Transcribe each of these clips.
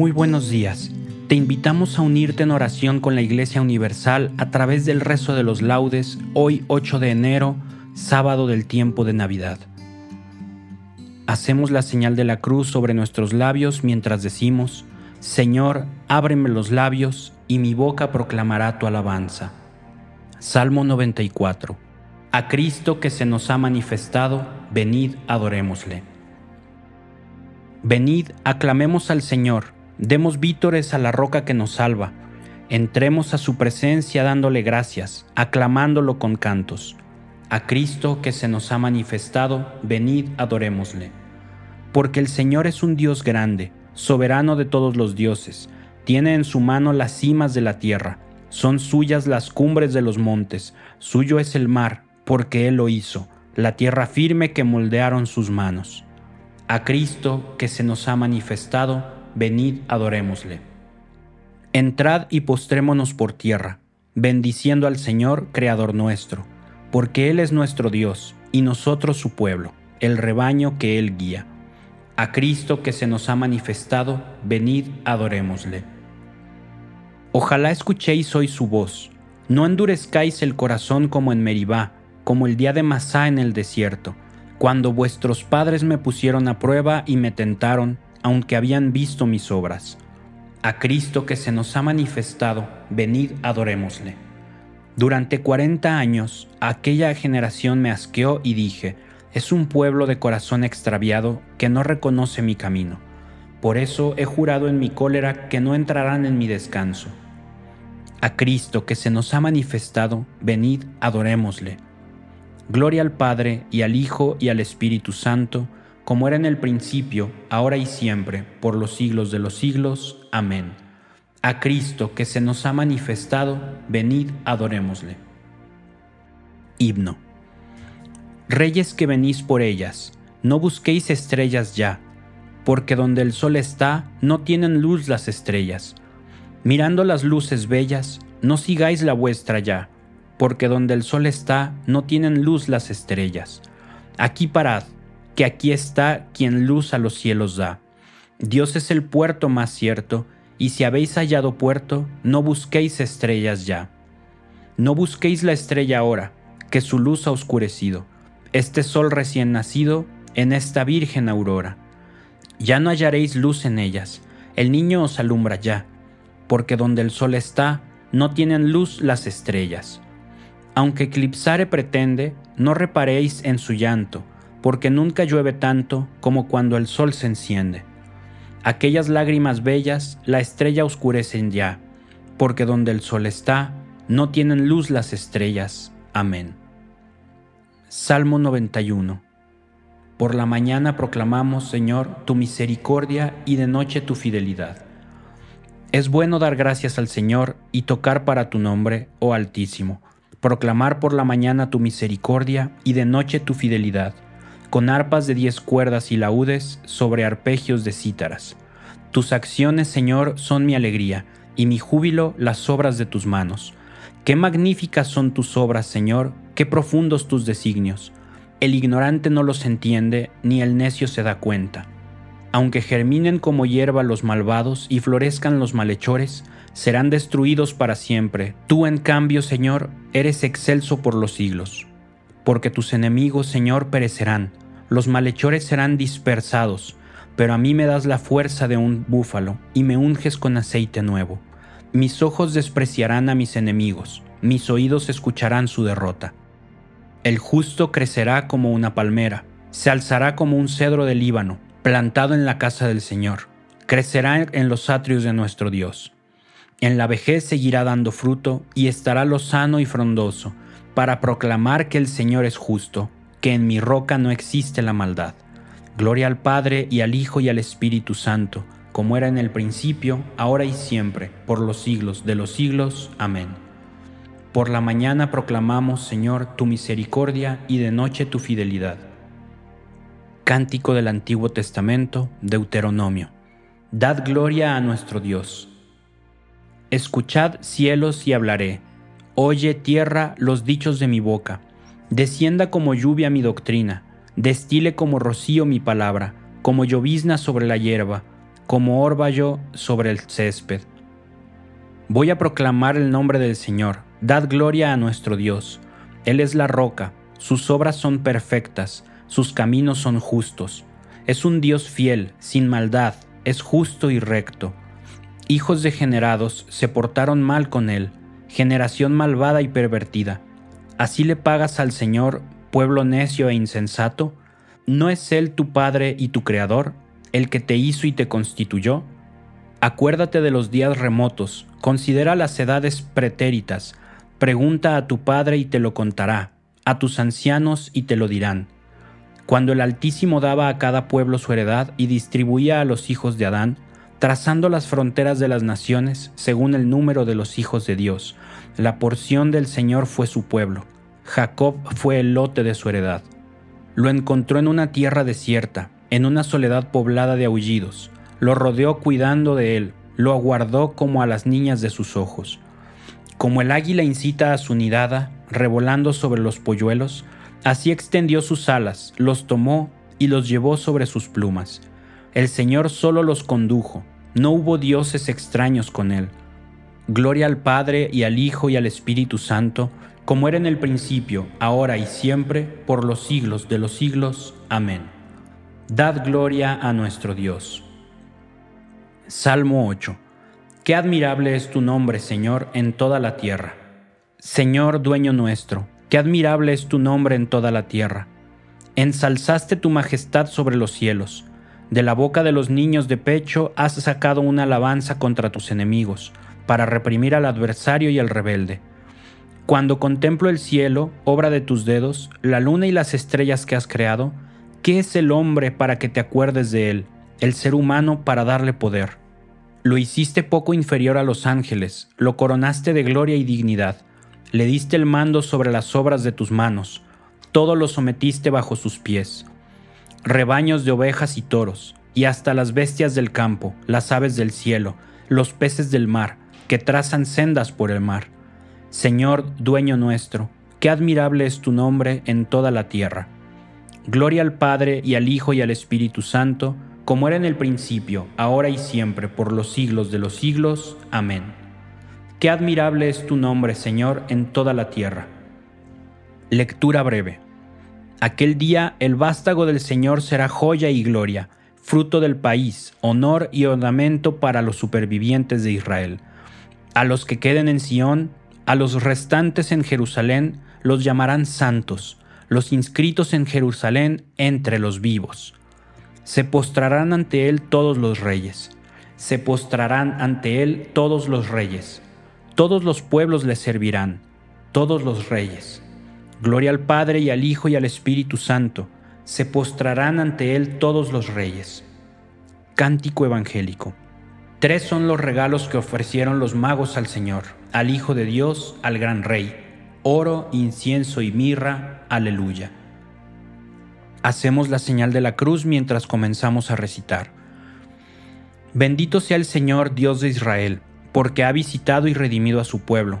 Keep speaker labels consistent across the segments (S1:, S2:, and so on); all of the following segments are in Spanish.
S1: Muy buenos días. Te invitamos a unirte en oración con la Iglesia Universal a través del rezo de los laudes hoy 8 de enero, sábado del tiempo de Navidad. Hacemos la señal de la cruz sobre nuestros labios mientras decimos, Señor, ábreme los labios y mi boca proclamará tu alabanza. Salmo 94. A Cristo que se nos ha manifestado, venid adorémosle. Venid, aclamemos al Señor Demos vítores a la roca que nos salva. Entremos a su presencia dándole gracias, aclamándolo con cantos. A Cristo que se nos ha manifestado, venid adorémosle. Porque el Señor es un Dios grande, soberano de todos los dioses, tiene en su mano las cimas de la tierra, son suyas las cumbres de los montes, suyo es el mar, porque Él lo hizo, la tierra firme que moldearon sus manos. A Cristo que se nos ha manifestado, venid adorémosle. Entrad y postrémonos por tierra, bendiciendo al Señor, Creador nuestro, porque Él es nuestro Dios y nosotros su pueblo, el rebaño que Él guía. A Cristo que se nos ha manifestado, venid adorémosle. Ojalá escuchéis hoy su voz, no endurezcáis el corazón como en Meribá, como el día de Masá en el desierto, cuando vuestros padres me pusieron a prueba y me tentaron, aunque habían visto mis obras. A Cristo que se nos ha manifestado, venid adorémosle. Durante cuarenta años aquella generación me asqueó y dije, es un pueblo de corazón extraviado que no reconoce mi camino. Por eso he jurado en mi cólera que no entrarán en mi descanso. A Cristo que se nos ha manifestado, venid adorémosle. Gloria al Padre y al Hijo y al Espíritu Santo, como era en el principio, ahora y siempre, por los siglos de los siglos. Amén. A Cristo que se nos ha manifestado, venid adorémosle. Himno. Reyes que venís por ellas, no busquéis estrellas ya, porque donde el sol está, no tienen luz las estrellas. Mirando las luces bellas, no sigáis la vuestra ya, porque donde el sol está, no tienen luz las estrellas. Aquí parad, que aquí está quien luz a los cielos da. Dios es el puerto más cierto, y si habéis hallado puerto, no busquéis estrellas ya. No busquéis la estrella ahora, que su luz ha oscurecido, este sol recién nacido en esta virgen aurora. Ya no hallaréis luz en ellas, el niño os alumbra ya, porque donde el sol está, no tienen luz las estrellas. Aunque eclipsare pretende, no reparéis en su llanto, porque nunca llueve tanto como cuando el sol se enciende. Aquellas lágrimas bellas la estrella oscurecen ya, porque donde el sol está, no tienen luz las estrellas. Amén. Salmo 91 Por la mañana proclamamos, Señor, tu misericordia y de noche tu fidelidad. Es bueno dar gracias al Señor y tocar para tu nombre, oh Altísimo, proclamar por la mañana tu misericordia y de noche tu fidelidad con arpas de diez cuerdas y laúdes sobre arpegios de cítaras. Tus acciones, Señor, son mi alegría, y mi júbilo las obras de tus manos. Qué magníficas son tus obras, Señor, qué profundos tus designios. El ignorante no los entiende, ni el necio se da cuenta. Aunque germinen como hierba los malvados y florezcan los malhechores, serán destruidos para siempre. Tú, en cambio, Señor, eres excelso por los siglos. Porque tus enemigos, Señor, perecerán, los malhechores serán dispersados, pero a mí me das la fuerza de un búfalo y me unges con aceite nuevo. Mis ojos despreciarán a mis enemigos, mis oídos escucharán su derrota. El justo crecerá como una palmera, se alzará como un cedro del Líbano, plantado en la casa del Señor. Crecerá en los atrios de nuestro Dios. En la vejez seguirá dando fruto y estará lozano y frondoso, para proclamar que el Señor es justo, que en mi roca no existe la maldad. Gloria al Padre y al Hijo y al Espíritu Santo, como era en el principio, ahora y siempre, por los siglos de los siglos. Amén. Por la mañana proclamamos, Señor, tu misericordia y de noche tu fidelidad. Cántico del Antiguo Testamento, Deuteronomio. Dad gloria a nuestro Dios. Escuchad cielos y hablaré. Oye tierra los dichos de mi boca. Descienda como lluvia mi doctrina, destile como rocío mi palabra, como llovizna sobre la hierba, como orvallo sobre el césped. Voy a proclamar el nombre del Señor Dad gloria a nuestro Dios. Él es la roca, sus obras son perfectas, sus caminos son justos. Es un Dios fiel, sin maldad, es justo y recto. Hijos degenerados se portaron mal con él, generación malvada y pervertida. ¿Así le pagas al Señor, pueblo necio e insensato? ¿No es Él tu Padre y tu Creador, el que te hizo y te constituyó? Acuérdate de los días remotos, considera las edades pretéritas, Pregunta a tu Padre y te lo contará, a tus ancianos y te lo dirán. Cuando el Altísimo daba a cada pueblo su heredad y distribuía a los hijos de Adán, trazando las fronteras de las naciones según el número de los hijos de Dios, la porción del Señor fue su pueblo, Jacob fue el lote de su heredad. Lo encontró en una tierra desierta, en una soledad poblada de aullidos, lo rodeó cuidando de él, lo aguardó como a las niñas de sus ojos como el águila incita a su nidada, revolando sobre los polluelos, así extendió sus alas, los tomó y los llevó sobre sus plumas. El Señor solo los condujo, no hubo dioses extraños con él. Gloria al Padre y al Hijo y al Espíritu Santo, como era en el principio, ahora y siempre, por los siglos de los siglos. Amén. Dad gloria a nuestro Dios. Salmo 8. Qué admirable es tu nombre, Señor, en toda la tierra. Señor, dueño nuestro, qué admirable es tu nombre en toda la tierra. Ensalzaste tu majestad sobre los cielos. De la boca de los niños de pecho has sacado una alabanza contra tus enemigos, para reprimir al adversario y al rebelde. Cuando contemplo el cielo, obra de tus dedos, la luna y las estrellas que has creado, ¿qué es el hombre para que te acuerdes de él, el ser humano para darle poder? Lo hiciste poco inferior a los ángeles, lo coronaste de gloria y dignidad, le diste el mando sobre las obras de tus manos, todo lo sometiste bajo sus pies. Rebaños de ovejas y toros, y hasta las bestias del campo, las aves del cielo, los peces del mar, que trazan sendas por el mar. Señor, dueño nuestro, qué admirable es tu nombre en toda la tierra. Gloria al Padre y al Hijo y al Espíritu Santo, como era en el principio, ahora y siempre, por los siglos de los siglos. Amén. Qué admirable es tu nombre, Señor, en toda la tierra. Lectura breve. Aquel día el vástago del Señor será joya y gloria, fruto del país, honor y ornamento para los supervivientes de Israel. A los que queden en Sión, a los restantes en Jerusalén, los llamarán santos, los inscritos en Jerusalén entre los vivos. Se postrarán ante él todos los reyes. Se postrarán ante él todos los reyes. Todos los pueblos le servirán. Todos los reyes. Gloria al Padre y al Hijo y al Espíritu Santo. Se postrarán ante él todos los reyes. Cántico Evangélico. Tres son los regalos que ofrecieron los magos al Señor, al Hijo de Dios, al Gran Rey. Oro, incienso y mirra. Aleluya. Hacemos la señal de la cruz mientras comenzamos a recitar. Bendito sea el Señor Dios de Israel, porque ha visitado y redimido a su pueblo,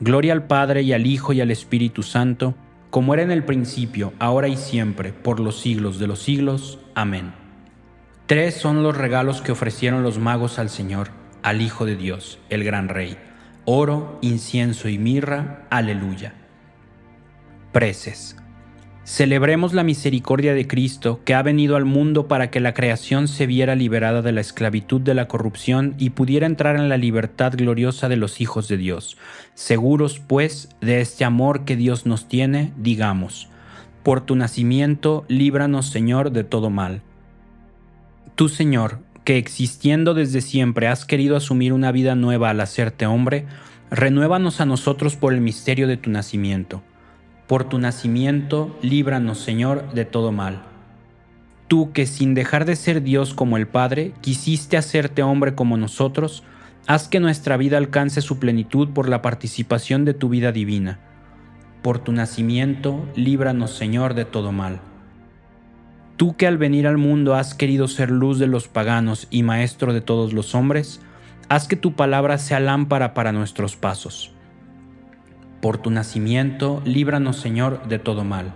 S1: Gloria al Padre y al Hijo y al Espíritu Santo, como era en el principio, ahora y siempre, por los siglos de los siglos. Amén. Tres son los regalos que ofrecieron los magos al Señor, al Hijo de Dios, el gran Rey. Oro, incienso y mirra. Aleluya. Preces. Celebremos la misericordia de Cristo que ha venido al mundo para que la creación se viera liberada de la esclavitud de la corrupción y pudiera entrar en la libertad gloriosa de los hijos de Dios. Seguros, pues, de este amor que Dios nos tiene, digamos, por tu nacimiento, líbranos, Señor, de todo mal. Tú, Señor, que existiendo desde siempre has querido asumir una vida nueva al hacerte hombre, renuévanos a nosotros por el misterio de tu nacimiento por tu nacimiento, líbranos, Señor, de todo mal. Tú que sin dejar de ser Dios como el Padre, quisiste hacerte hombre como nosotros, haz que nuestra vida alcance su plenitud por la participación de tu vida divina. Por tu nacimiento, líbranos, Señor, de todo mal. Tú que al venir al mundo has querido ser luz de los paganos y maestro de todos los hombres, haz que tu palabra sea lámpara para nuestros pasos por tu nacimiento, líbranos Señor de todo mal.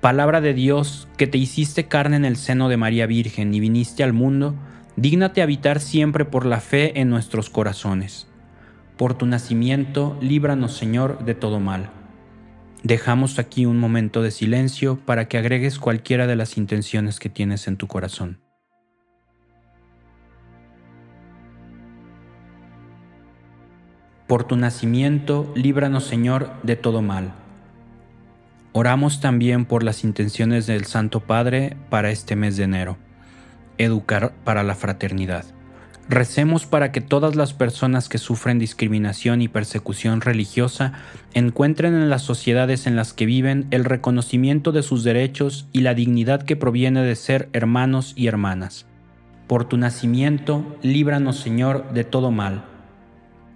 S1: Palabra de Dios, que te hiciste carne en el seno de María Virgen y viniste al mundo, dígnate habitar siempre por la fe en nuestros corazones. Por tu nacimiento, líbranos Señor de todo mal. Dejamos aquí un momento de silencio para que agregues cualquiera de las intenciones que tienes en tu corazón. Por tu nacimiento, líbranos Señor de todo mal. Oramos también por las intenciones del Santo Padre para este mes de enero. Educar para la fraternidad. Recemos para que todas las personas que sufren discriminación y persecución religiosa encuentren en las sociedades en las que viven el reconocimiento de sus derechos y la dignidad que proviene de ser hermanos y hermanas. Por tu nacimiento, líbranos Señor de todo mal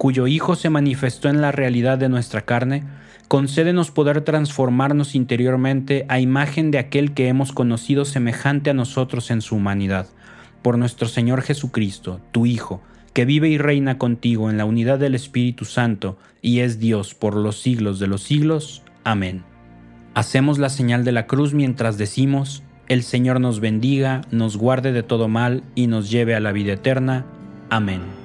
S1: cuyo Hijo se manifestó en la realidad de nuestra carne, concédenos poder transformarnos interiormente a imagen de aquel que hemos conocido semejante a nosotros en su humanidad, por nuestro Señor Jesucristo, tu Hijo, que vive y reina contigo en la unidad del Espíritu Santo y es Dios por los siglos de los siglos. Amén. Hacemos la señal de la cruz mientras decimos, el Señor nos bendiga, nos guarde de todo mal y nos lleve a la vida eterna. Amén.